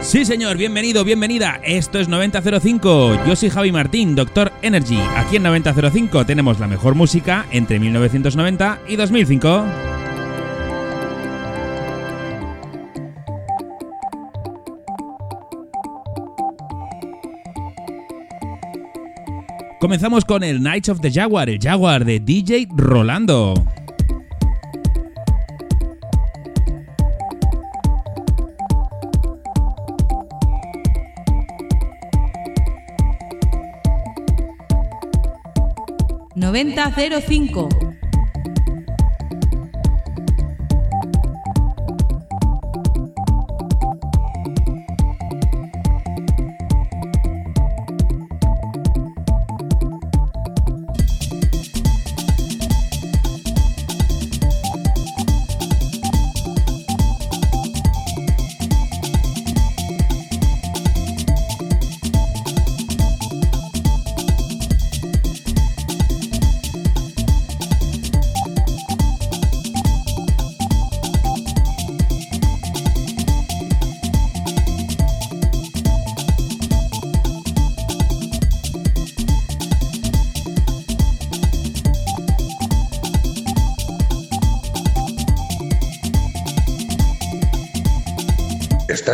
Sí, señor, bienvenido, bienvenida. Esto es 9005. Yo soy Javi Martín, Doctor Energy. Aquí en 9005 tenemos la mejor música entre 1990 y 2005. Comenzamos con el Knights of the Jaguar, el Jaguar de DJ Rolando. 9005.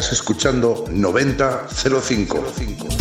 Estás escuchando 9005. Doctor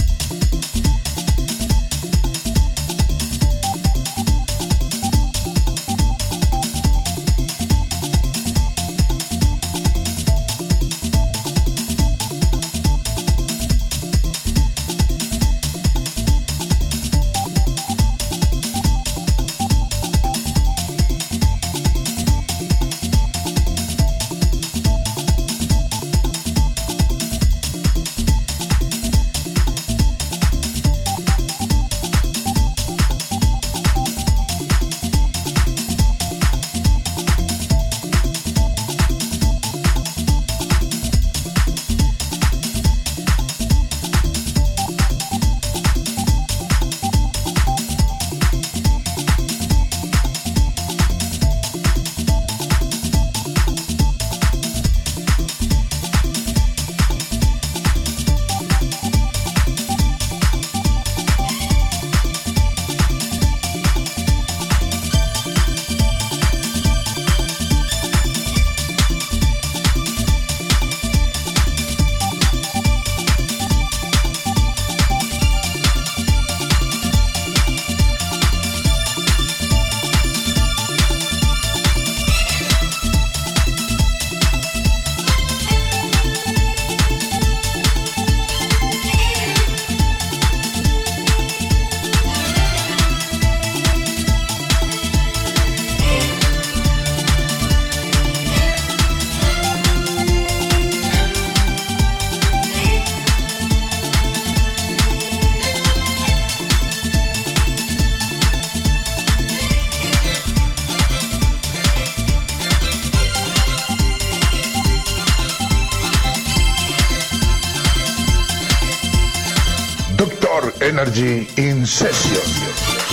Energy in Session.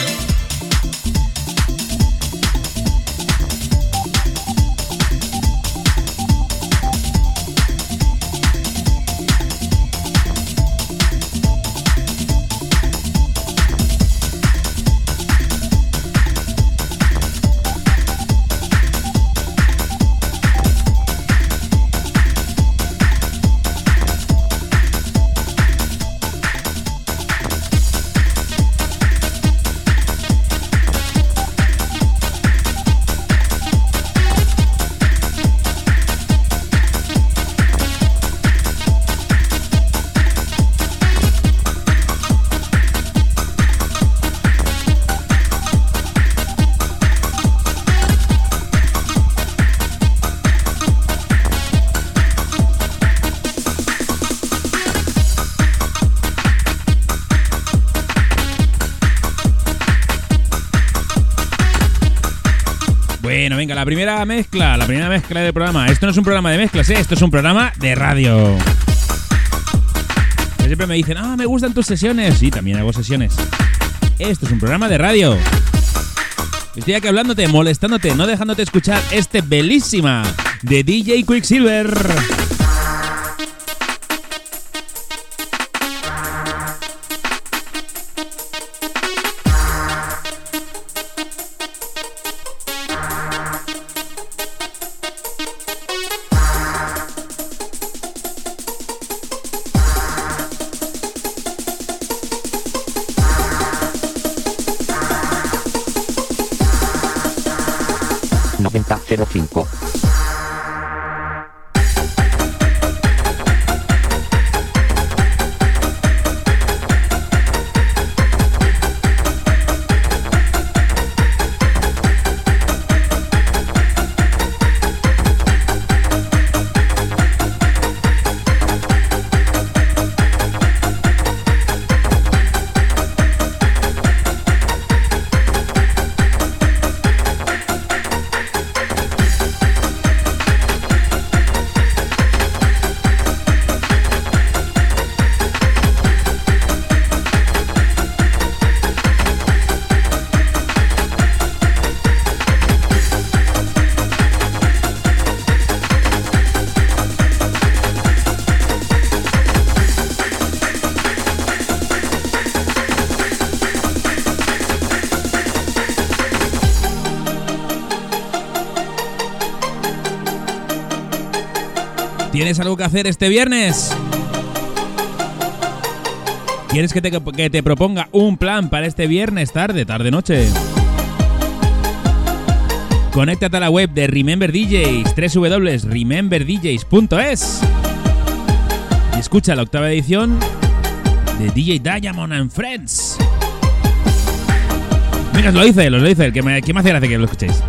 La primera mezcla, la primera mezcla del programa. Esto no es un programa de mezclas, ¿eh? esto es un programa de radio. siempre me dicen, ah, me gustan tus sesiones. Sí, también hago sesiones. Esto es un programa de radio. Estoy aquí hablándote, molestándote, no dejándote escuchar este belísima de DJ Quicksilver. ¿Tienes algo que hacer este viernes? ¿Quieres que te, que te proponga un plan para este viernes tarde, tarde, noche? Conéctate a la web de Remember DJs, www.rememberdjs.es y escucha la octava edición de DJ Diamond and Friends. Mira, os lo dice, os lo dice, que que me hace gracia que lo escuchéis.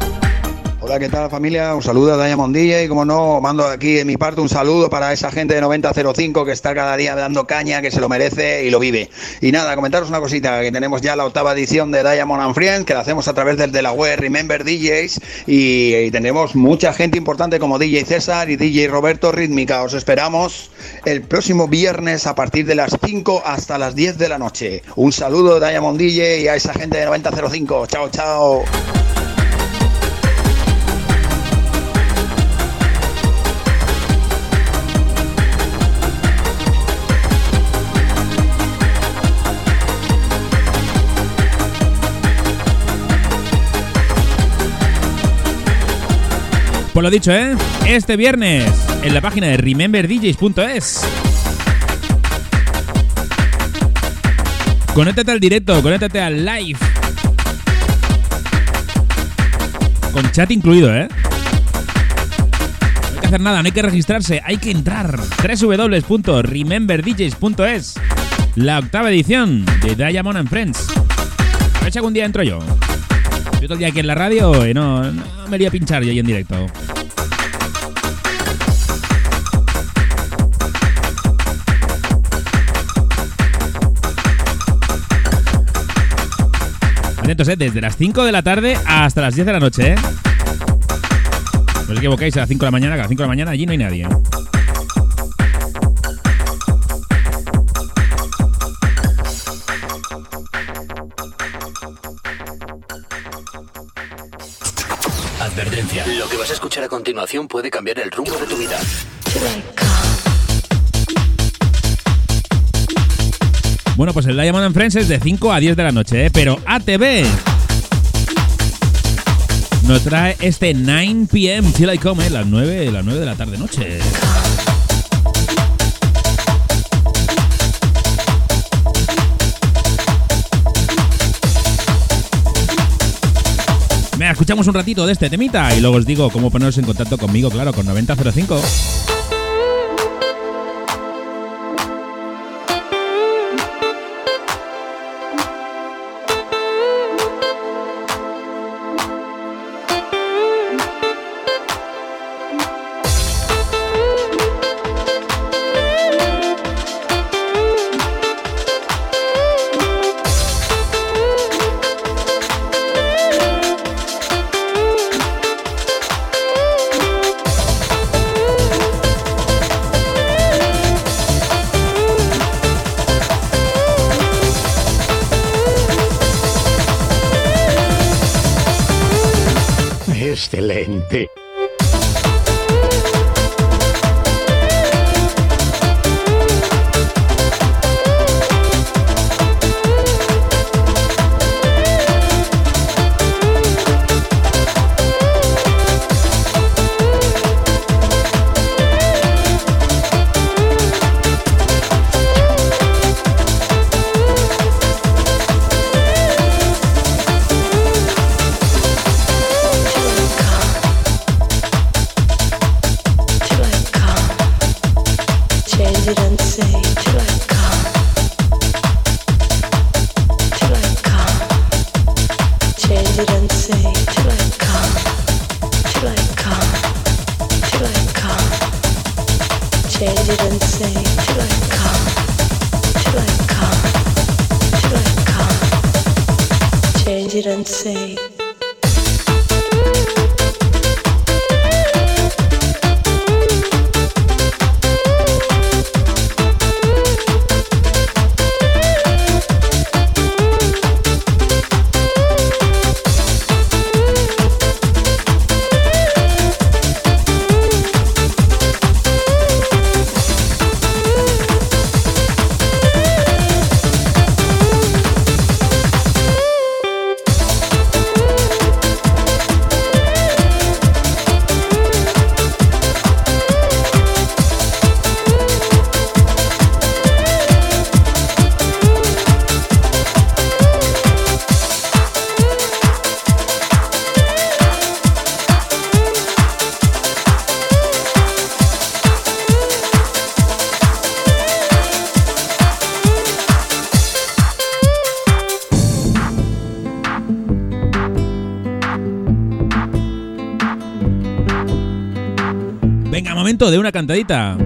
Hola, ¿qué tal familia? Un saludo a Diamond DJ y como no, mando aquí de mi parte un saludo para esa gente de 9005 que está cada día dando caña, que se lo merece y lo vive. Y nada, comentaros una cosita, que tenemos ya la octava edición de Diamond and Friends, que la hacemos a través del de la web Remember DJs y, y tenemos mucha gente importante como DJ César y DJ Roberto Rítmica. Os esperamos el próximo viernes a partir de las 5 hasta las 10 de la noche. Un saludo de Diamond DJ y a esa gente de 9005. Chao, chao. Pues lo dicho, ¿eh? Este viernes, en la página de rememberdjs.es. Conéctate al directo, conéctate al live. Con chat incluido, ¿eh? No hay que hacer nada, no hay que registrarse, hay que entrar. www.rememberdjs.es La octava edición de Diamond and Friends. A ver si algún día entro yo. Yo todo el día aquí en la radio y no, no me iría a pinchar yo ahí en directo. Atentos, ¿eh? Desde las 5 de la tarde hasta las 10 de la noche, ¿eh? No os equivocáis, a las 5 de la mañana, que a las 5 de la mañana allí no hay nadie. Lo que vas a escuchar a continuación puede cambiar el rumbo de tu vida. Bueno, pues el Diamond and Friends es de 5 a 10 de la noche, ¿eh? pero ATV nos trae este 9 pm Till I Come, ¿eh? las 9, las 9 de la tarde noche. Escuchamos un ratito de este temita y luego os digo cómo poneros en contacto conmigo, claro, con 9005. Cantadita.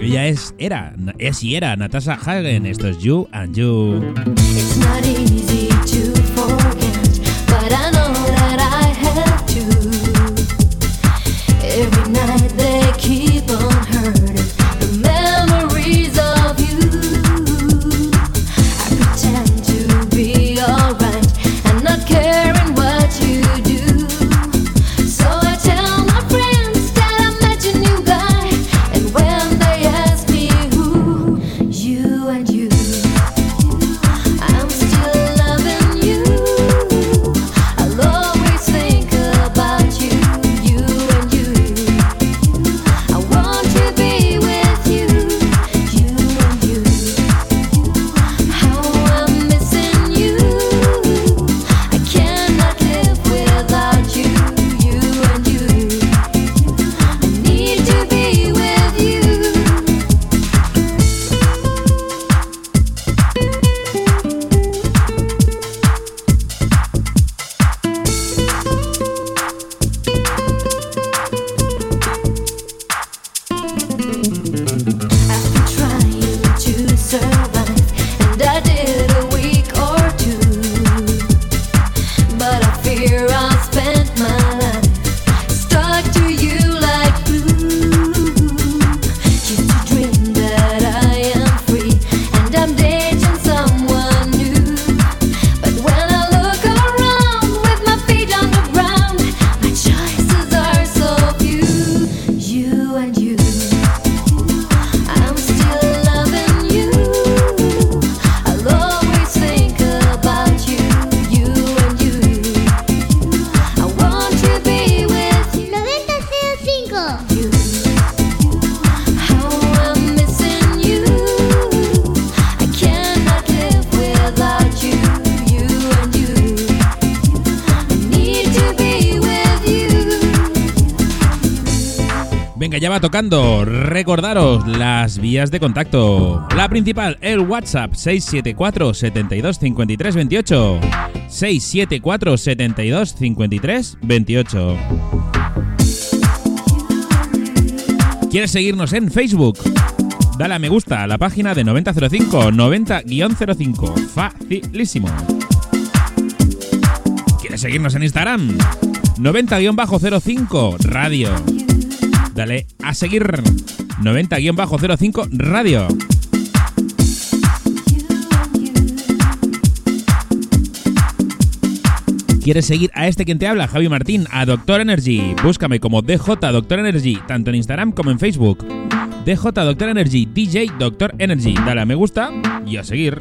Ella es, era, es y era Natasha Hagen. Esto es You and You. Tocando. Recordaros las vías de contacto. La principal, el WhatsApp 674 72 53 28. 674 72 53 28. ¿Quieres seguirnos en Facebook? Dale a me gusta a la página de 9005 90-05. Facilísimo. ¿Quieres seguirnos en Instagram? 90-05 Radio. Dale a seguir 90-05 Radio. ¿Quieres seguir a este quien te habla, Javi Martín, a Doctor Energy? Búscame como DJ Doctor Energy, tanto en Instagram como en Facebook. DJ Doctor Energy, DJ Doctor Energy. Dale a me gusta y a seguir.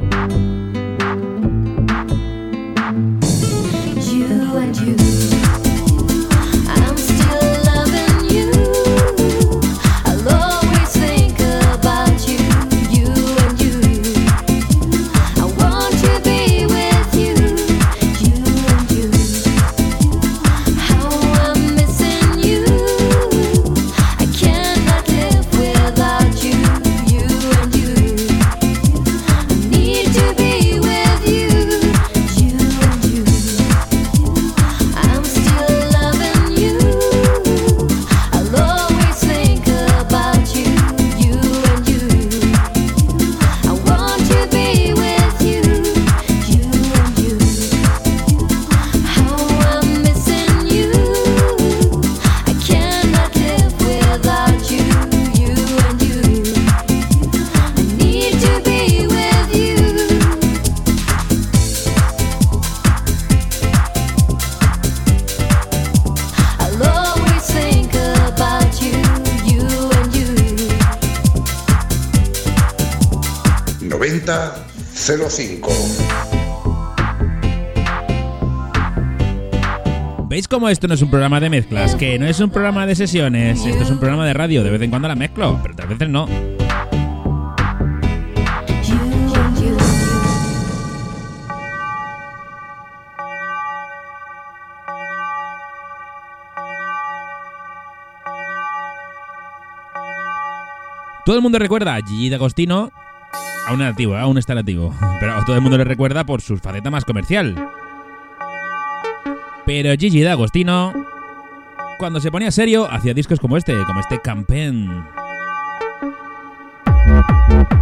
¿Veis cómo esto no es un programa de mezclas? Que no es un programa de sesiones, esto es un programa de radio, de vez en cuando la mezclo, pero otras veces no. Todo el mundo recuerda a Gigi D'Agostino, aún nativo, aún está nativo, pero todo el mundo le recuerda por su faceta más comercial. Pero Gigi D'Agostino, cuando se ponía serio, hacía discos como este, como este Campen. Thank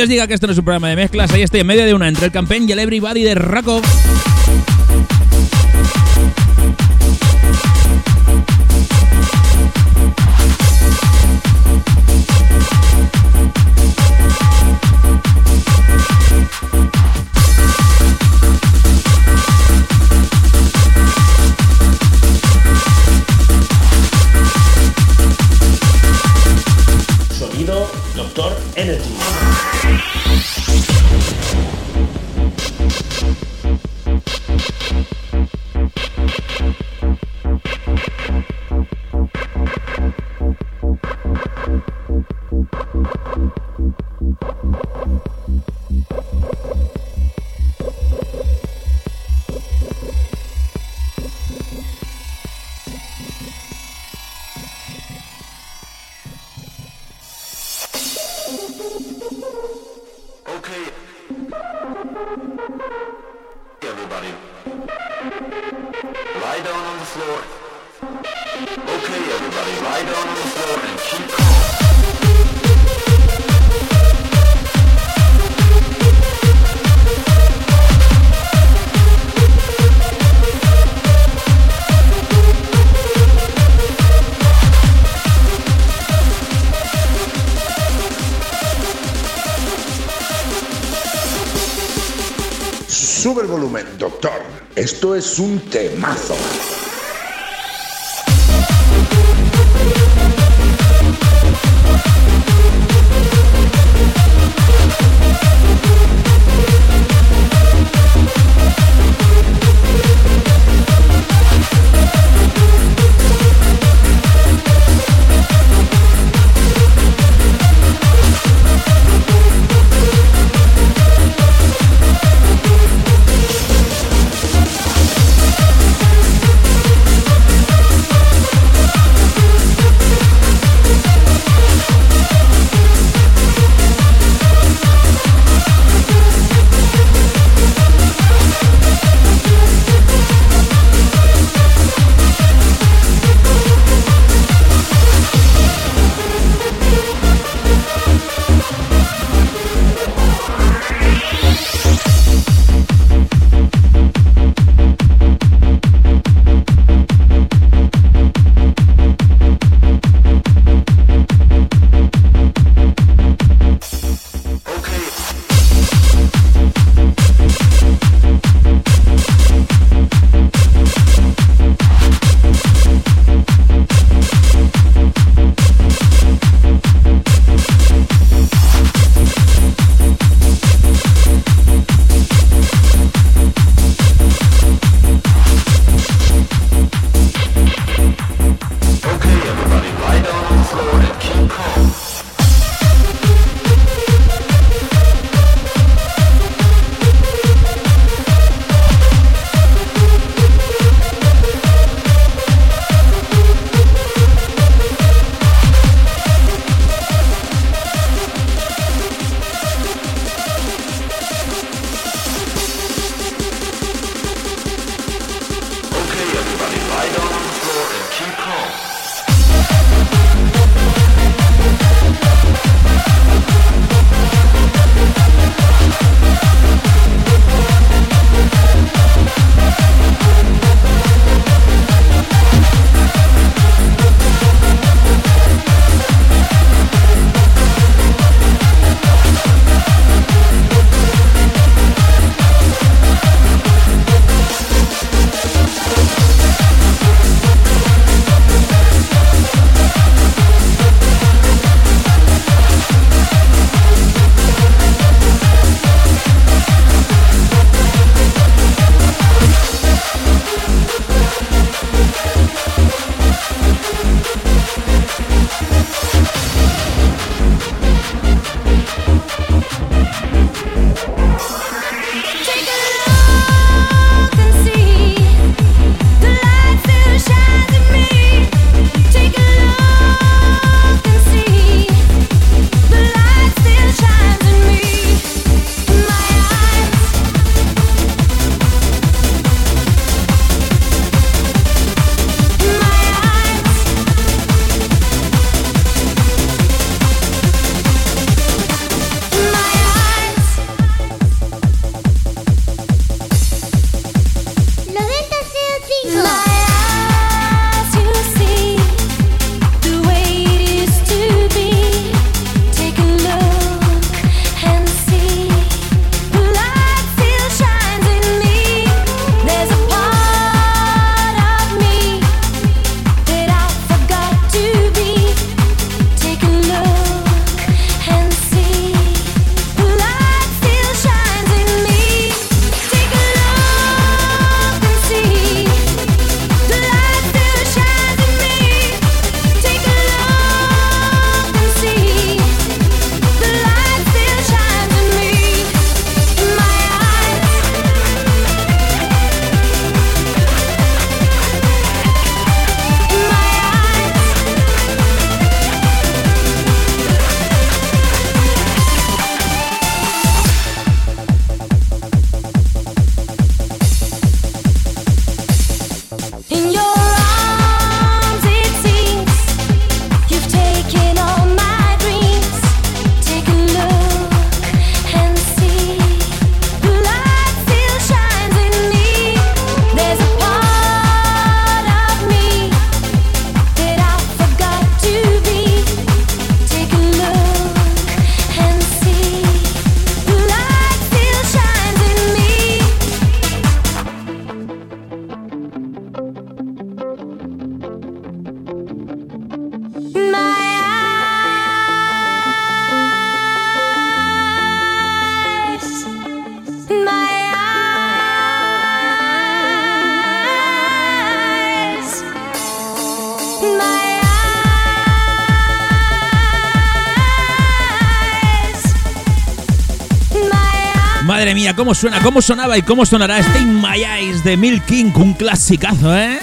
os diga que esto no es un programa de mezclas, ahí estoy en medio de una entre el campaign y el Everybody de Rocco. Esto es un temazo. Madre mía, cómo suena, cómo sonaba y cómo sonará este In My Eyes de Milk King, un clasicazo, ¿eh?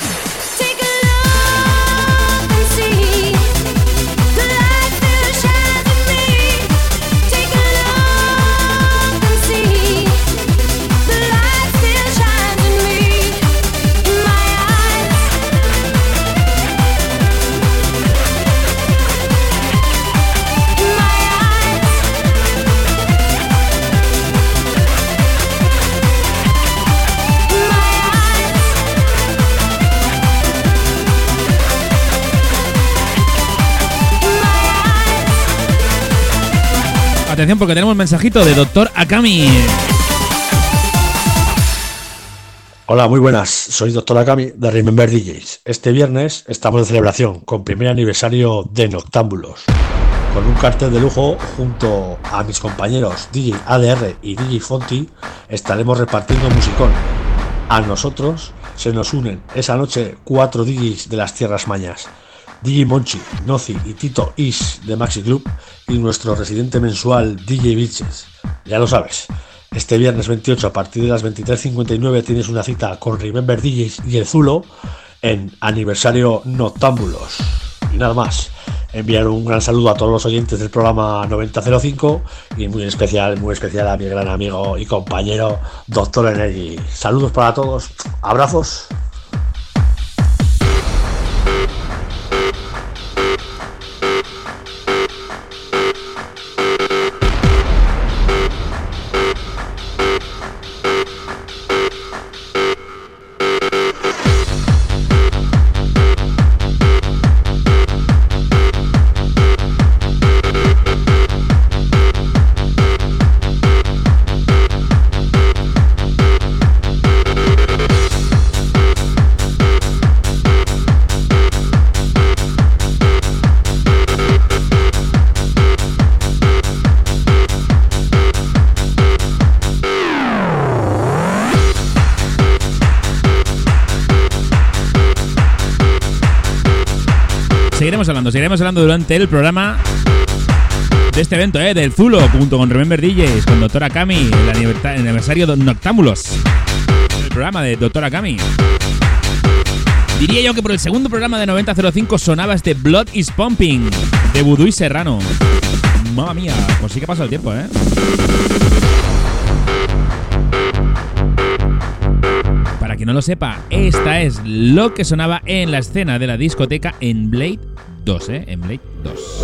Atención porque tenemos un mensajito de Doctor Akami. Hola, muy buenas. Soy Doctor Akami de Remember DJs. Este viernes estamos de celebración con primer aniversario de Noctámbulos. Con un cartel de lujo junto a mis compañeros DJ ADR y DJ Fonti estaremos repartiendo musicón. A nosotros se nos unen esa noche cuatro DJs de las Tierras Mañas. DJ Monchi, Nozi y Tito Is de Maxi Club y nuestro residente mensual DJ Bitches. Ya lo sabes, este viernes 28 a partir de las 23.59 tienes una cita con Remember DJs y el Zulo en aniversario Noctámbulos. Y nada más, enviar un gran saludo a todos los oyentes del programa 9005 y muy especial, muy especial a mi gran amigo y compañero Doctor Energy. Saludos para todos, abrazos. Hablando, seguiremos hablando durante el programa de este evento, ¿eh? Del Zulo, junto con Remember DJs, con Doctora Kami, el aniversario de Noctámbulos. El programa de Doctora Kami. Diría yo que por el segundo programa de 9005 sonaba este Blood is Pumping de Voodoo y Serrano. Mamma mía, pues sí que ha el tiempo, ¿eh? Para quien no lo sepa, esta es lo que sonaba en la escena de la discoteca en Blade 2, ¿eh? En Blade 2.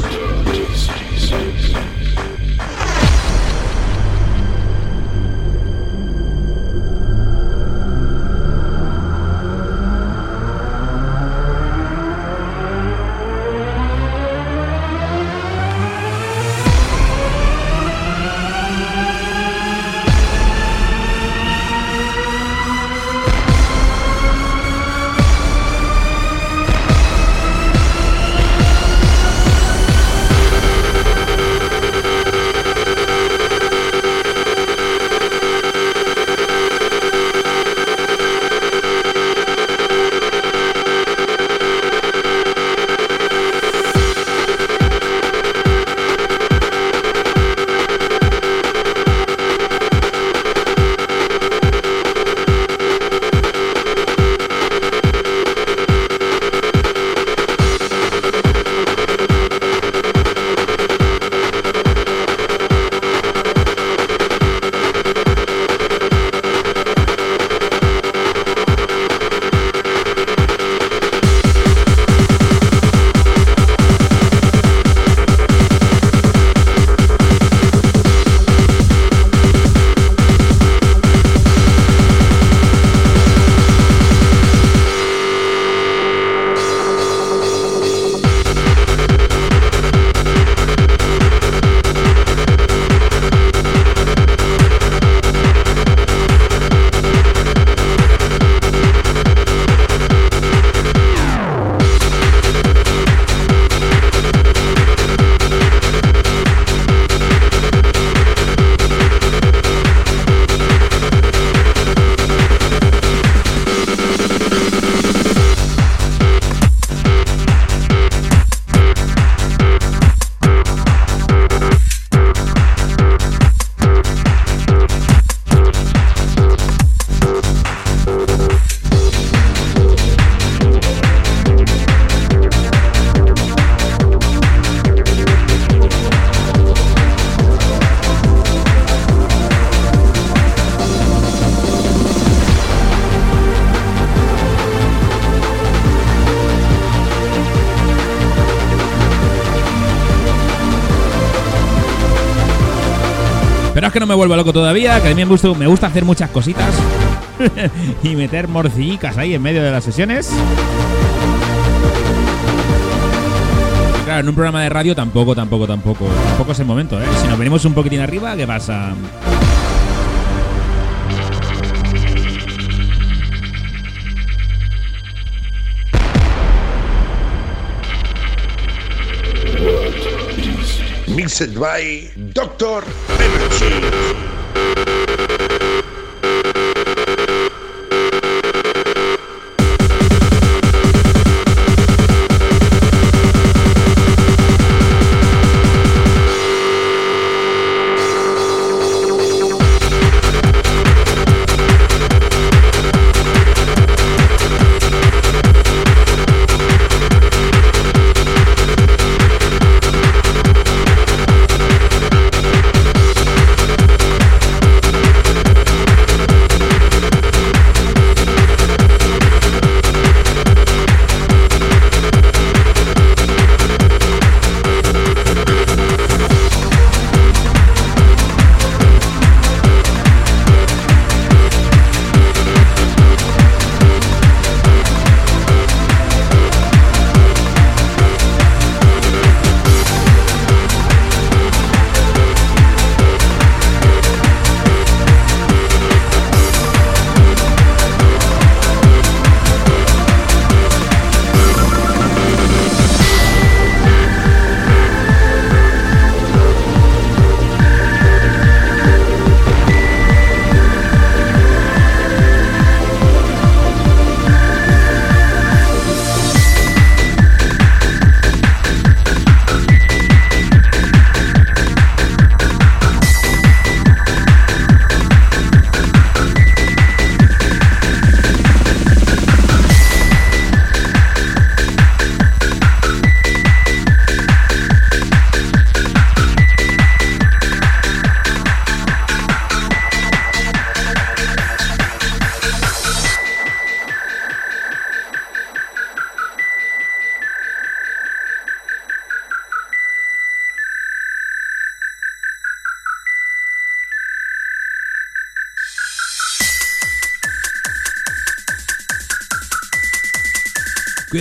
Que no me vuelva loco todavía, que a mí me gusta, me gusta hacer muchas cositas y meter morcillicas ahí en medio de las sesiones. Claro, en un programa de radio tampoco, tampoco, tampoco. Tampoco es el momento, ¿eh? Si nos venimos un poquitín arriba, ¿qué pasa? Mixed by Doctor Energy.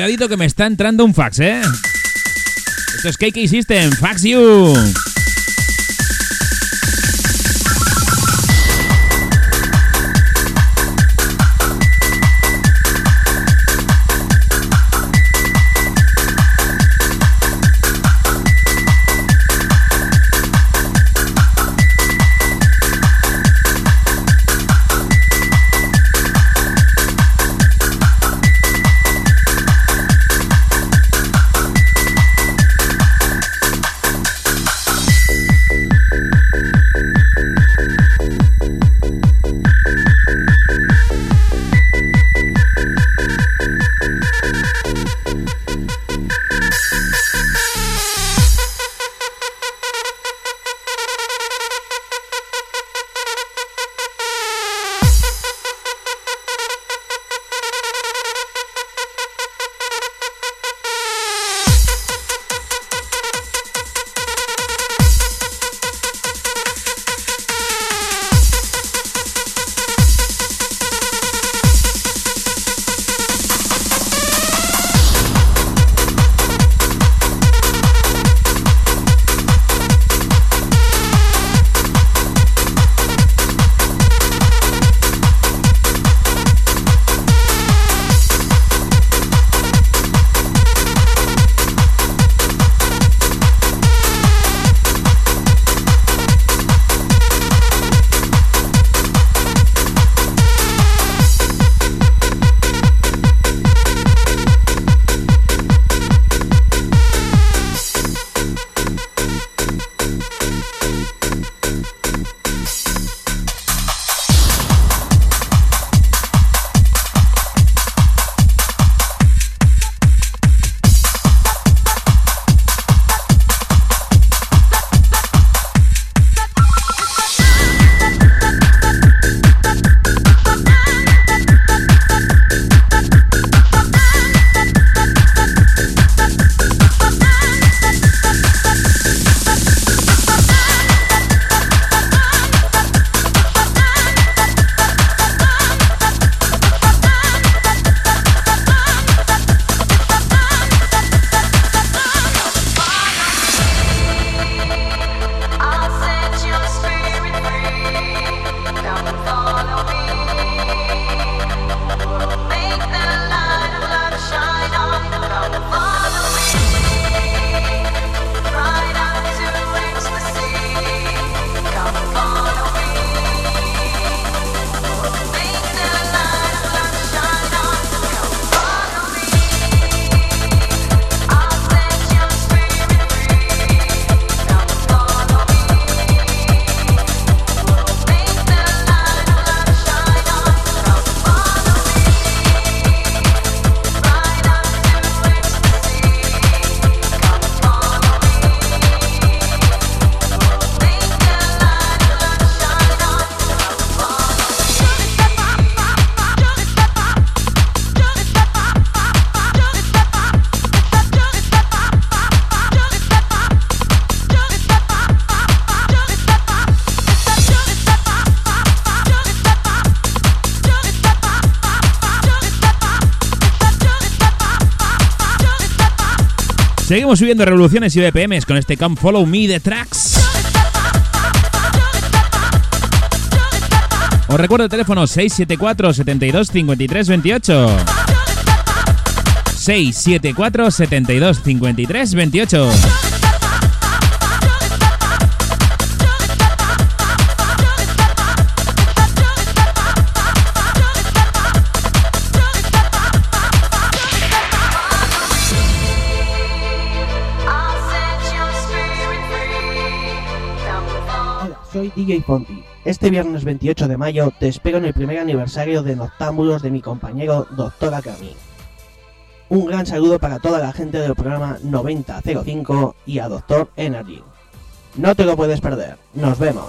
Cuidadito que me está entrando un fax, ¿eh? Esto es KK System, Fax You. Seguimos subiendo revoluciones y BPMs con este Come Follow Me de Tracks. Os recuerdo el teléfono 674 72 53 28. 674 72 53 28. DJ Fonti. Este viernes 28 de mayo te espero en el primer aniversario de Noctámbulos de mi compañero Dr. Akami. Un gran saludo para toda la gente del programa 9005 y a Dr. Energy. No te lo puedes perder. Nos vemos.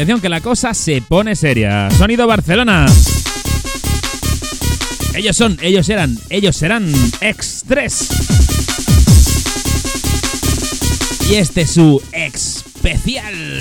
Atención que la cosa se pone seria. Sonido Barcelona. Ellos son, ellos eran, ellos serán X3. Y este es su especial.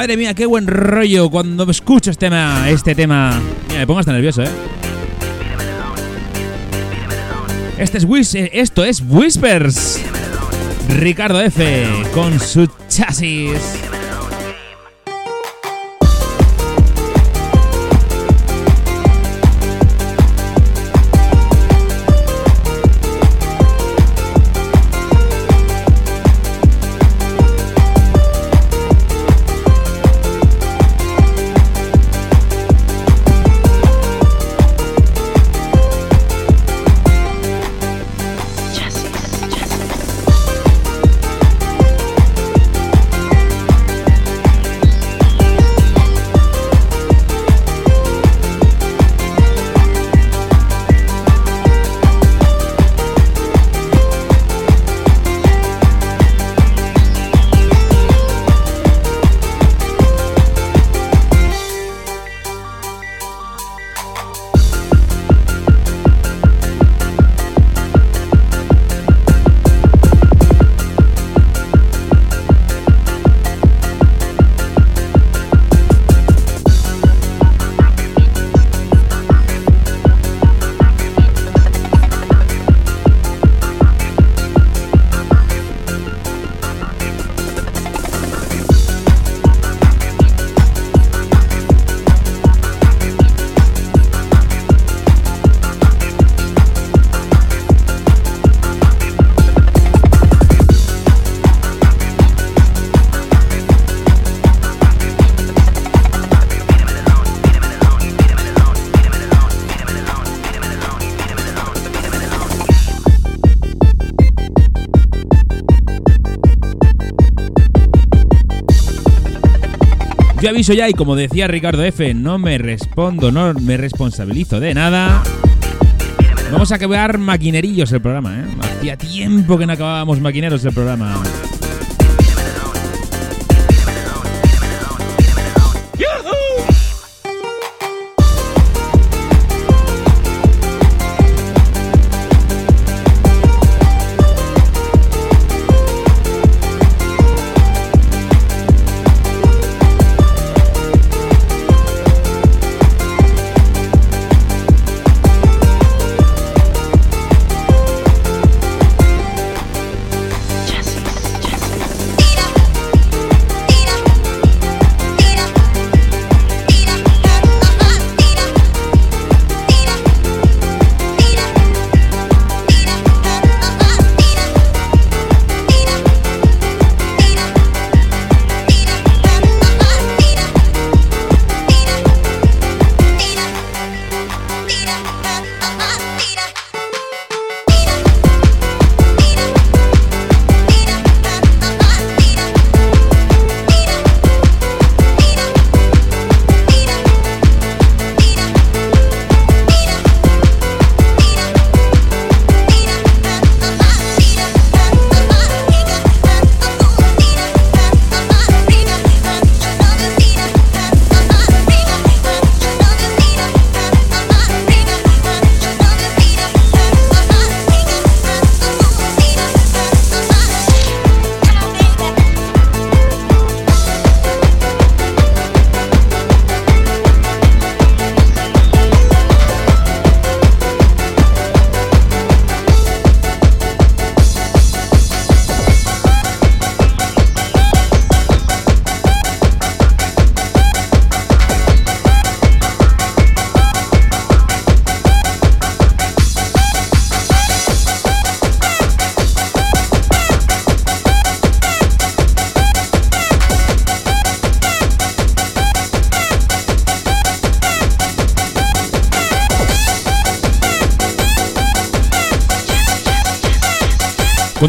Madre mía, qué buen rollo cuando escucho este tema. Este tema. Mira, me pongo hasta nervioso, ¿eh? Este es Whis eh, esto es Whispers. Ricardo F. con su chasis. Ya y como decía Ricardo F, no me respondo, no me responsabilizo de nada. Vamos a acabar maquinerillos el programa, ¿eh? Hacía tiempo que no acabábamos maquineros el programa.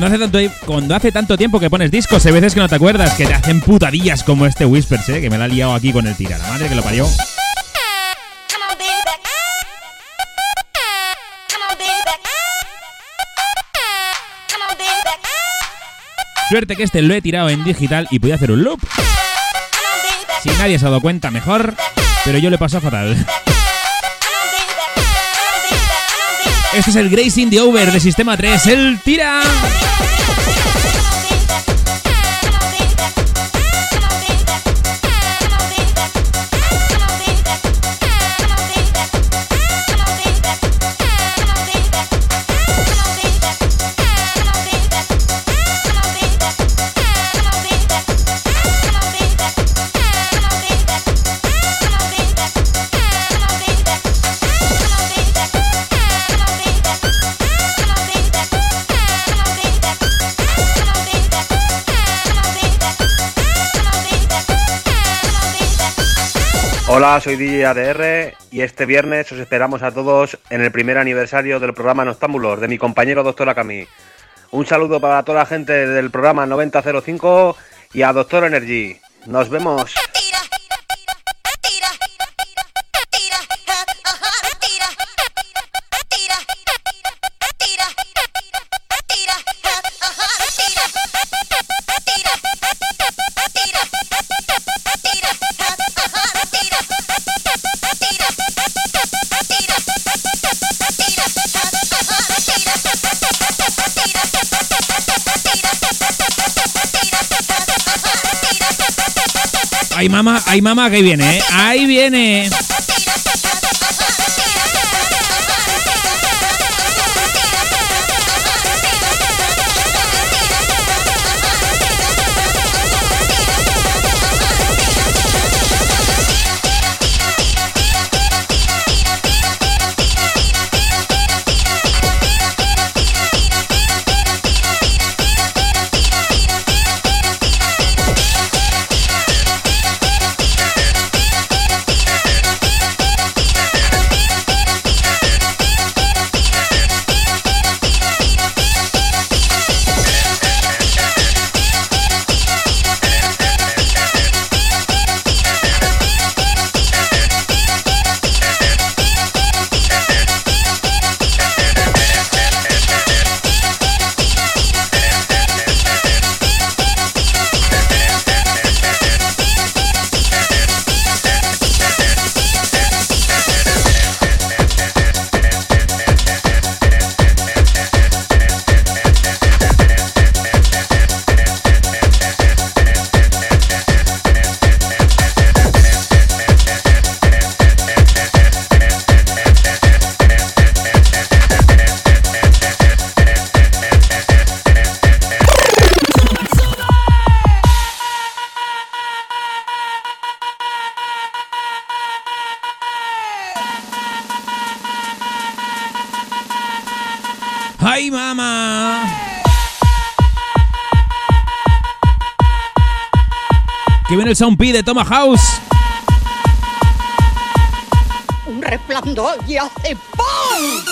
Cuando hace, tanto, cuando hace tanto tiempo que pones discos, hay veces que no te acuerdas, que te hacen putadillas como este Whispers, ¿eh? que me la ha liado aquí con el tira. La madre que lo parió. Suerte que este lo he tirado en digital y podía hacer un loop. Si nadie se ha dado cuenta, mejor, pero yo le paso fatal. Este es el Gracing the Over de Sistema 3, el tira. Hola, soy DJ ADR y este viernes os esperamos a todos en el primer aniversario del programa Noctámbulos de mi compañero Doctor Akami. Un saludo para toda la gente del programa 9005 y a Doctor Energy. Nos vemos. Ay, mamá, ay, mamá, que viene, ¿eh? Ahí viene. ¡Ay, mamá! Que viene el Sound P de Toma House. Un resplandor y hace ¡pum!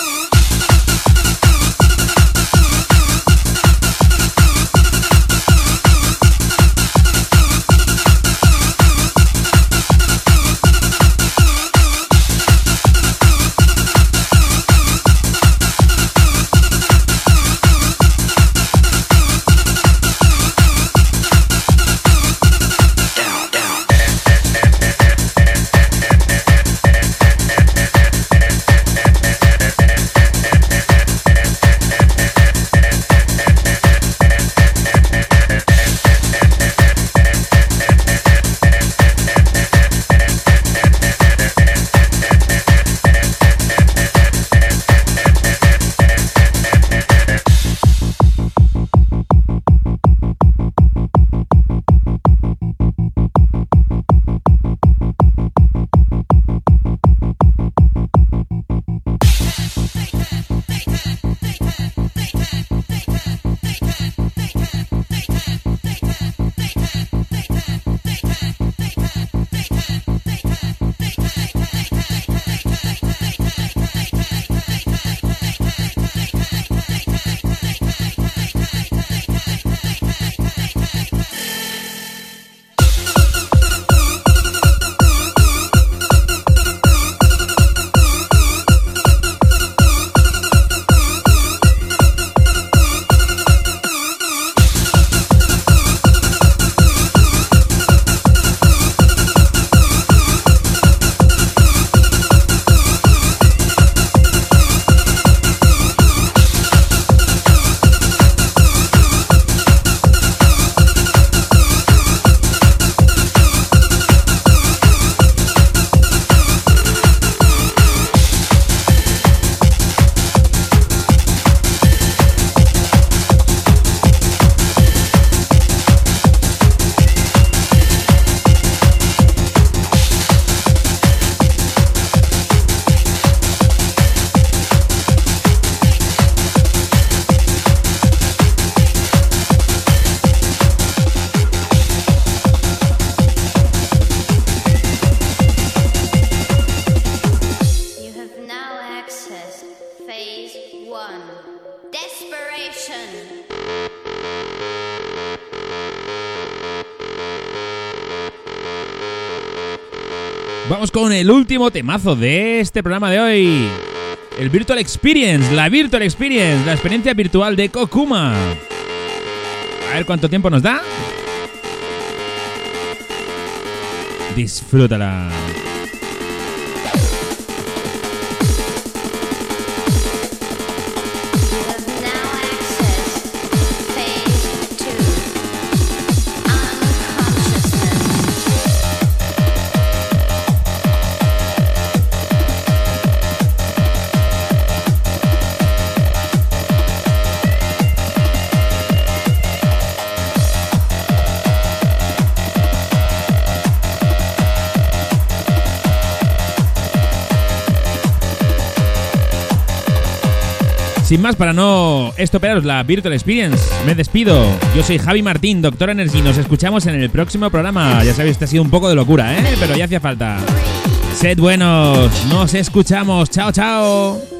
El último temazo de este programa de hoy. El Virtual Experience, la Virtual Experience, la experiencia virtual de Kokuma. A ver cuánto tiempo nos da. Disfrútala. Sin más, para no estropearos la Virtual Experience, me despido. Yo soy Javi Martín, Doctor Energy. Nos escuchamos en el próximo programa. Ya sabéis, este ha sido un poco de locura, ¿eh? Pero ya hacía falta. Sed buenos, nos escuchamos. Chao, chao.